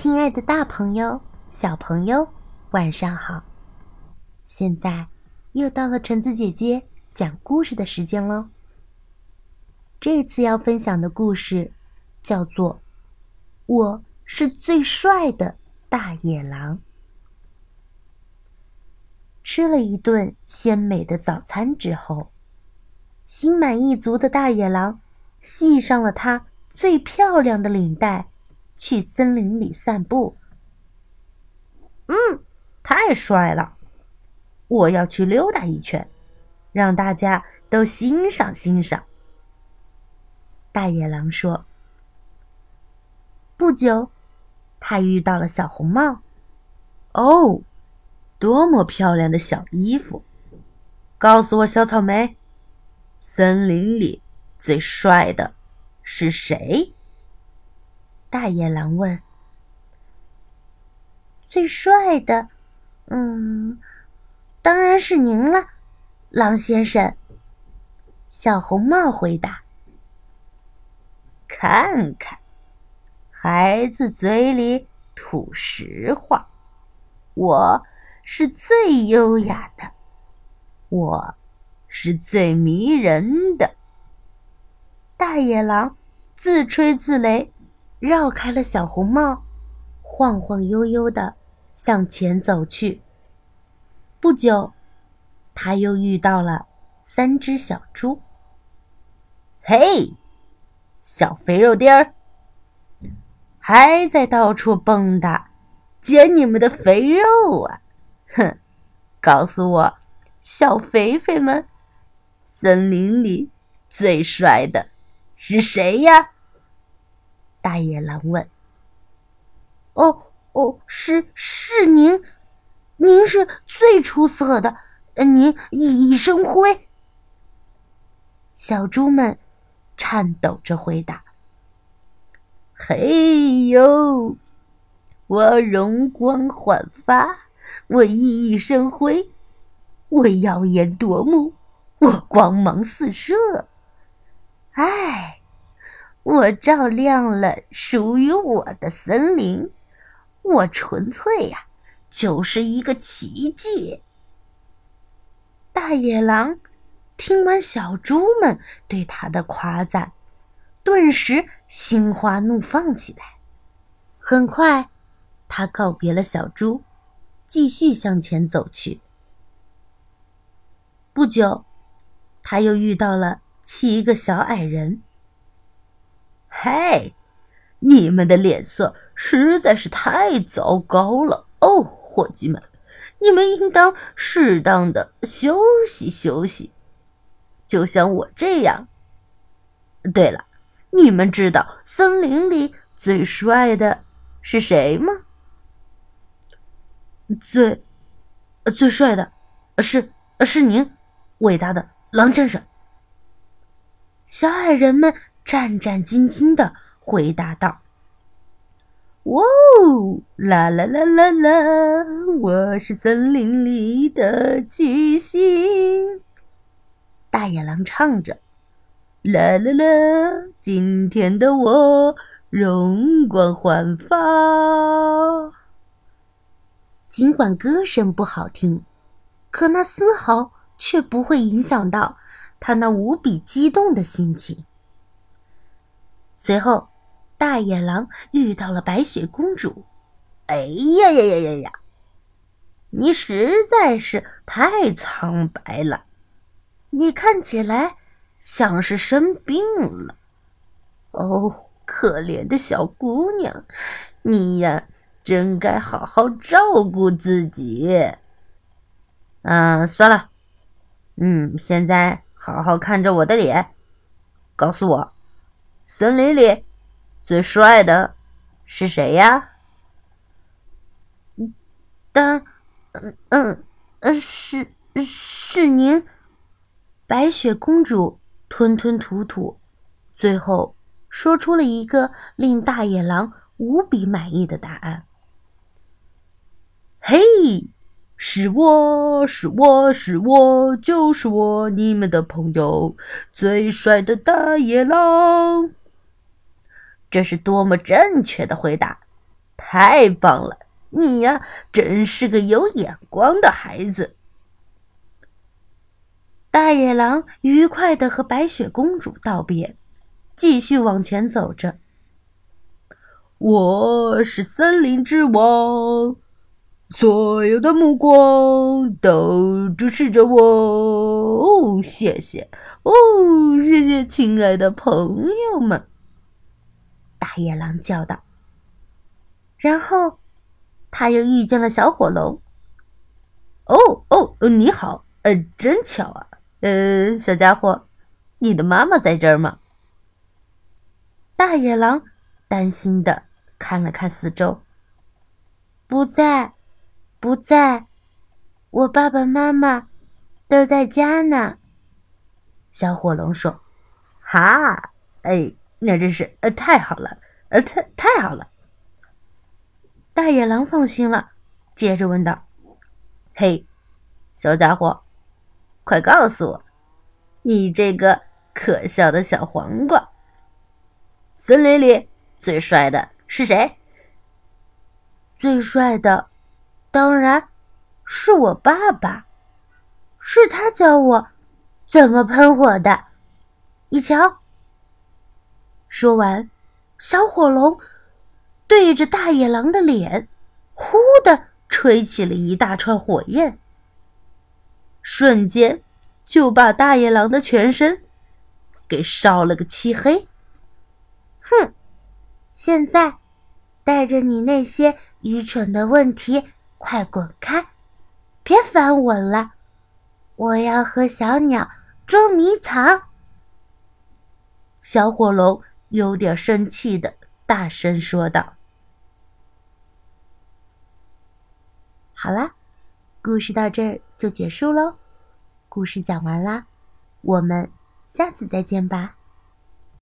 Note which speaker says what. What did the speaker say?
Speaker 1: 亲爱的，大朋友、小朋友，晚上好！现在又到了橙子姐姐讲故事的时间喽。这次要分享的故事叫做《我是最帅的大野狼》。吃了一顿鲜美的早餐之后，心满意足的大野狼系上了它最漂亮的领带。去森林里散步。嗯，太帅了！我要去溜达一圈，让大家都欣赏欣赏。大野狼说。不久，他遇到了小红帽。哦，多么漂亮的小衣服！告诉我，小草莓，森林里最帅的是谁？大野狼问：“最帅的，嗯，当然是您了，狼先生。”小红帽回答：“看看，孩子嘴里吐实话，我是最优雅的，我是最迷人的。”大野狼自吹自擂。绕开了小红帽，晃晃悠悠的向前走去。不久，他又遇到了三只小猪。嘿，小肥肉丁儿，还在到处蹦跶，捡你们的肥肉啊！哼，告诉我，小肥肥们，森林里最帅的是谁呀？大野狼问：“哦哦，是是您，您是最出色的，您熠熠生辉。”小猪们颤抖着回答：“嘿呦，我容光焕发，我熠熠生辉，我耀眼夺目，我光芒四射。哎。”我照亮了属于我的森林，我纯粹呀，就是一个奇迹。大野狼听完小猪们对他的夸赞，顿时心花怒放起来。很快，他告别了小猪，继续向前走去。不久，他又遇到了七个小矮人。哎，你们的脸色实在是太糟糕了哦，伙计们，你们应当适当的休息休息，就像我这样。对了，你们知道森林里最帅的是谁吗？最，最帅的，是是您，伟大的狼先生。小矮人们。战战兢兢的回答道：“哇哦，啦啦啦啦啦！我是森林里的巨星。”大野狼唱着：“啦啦啦，今天的我容光焕发。”尽管歌声不好听，可那丝毫却不会影响到他那无比激动的心情。随后，大野狼遇到了白雪公主。哎呀呀呀呀呀！你实在是太苍白了，你看起来像是生病了。哦，可怜的小姑娘，你呀，真该好好照顾自己。嗯，算了。嗯，现在好好看着我的脸，告诉我。森林里最帅的是谁呀？但，嗯嗯嗯，是是您。白雪公主吞吞吐吐，最后说出了一个令大野狼无比满意的答案。嘿，是我是我是我就是我，你们的朋友，最帅的大野狼。这是多么正确的回答！太棒了！你呀，真是个有眼光的孩子。
Speaker 2: 大野狼愉快的和白雪公主道别，继续往前走着。
Speaker 1: 我是森林之王，所有的目光都注视着我。哦，谢谢，哦，谢谢，亲爱的朋友们！
Speaker 2: 大野狼叫道。然后，他又遇见了小火龙。
Speaker 1: 哦哦，你好，呃，真巧啊，呃，小家伙，你的妈妈在这儿吗？
Speaker 2: 大野狼担心的。看了看四周，不在，不在，我爸爸妈妈都在家呢。
Speaker 1: 小火龙说：“哈，哎，那真是呃太好了，呃太太好了。”
Speaker 2: 大野狼放心了，接着问道：“
Speaker 1: 嘿，小家伙，快告诉我，你这个可笑的小黄瓜，森林里最帅的？”是谁？
Speaker 2: 最帅的，当然是我爸爸，是他教我怎么喷火的。你瞧。说完，小火龙对着大野狼的脸，呼的吹起了一大串火焰，瞬间就把大野狼的全身给烧了个漆黑。哼！现在，带着你那些愚蠢的问题，快滚开！别烦我了，我要和小鸟捉迷藏。小火龙有点生气的大声说道：“好啦，故事到这儿就结束喽。故事讲完啦，我们下次再见吧。”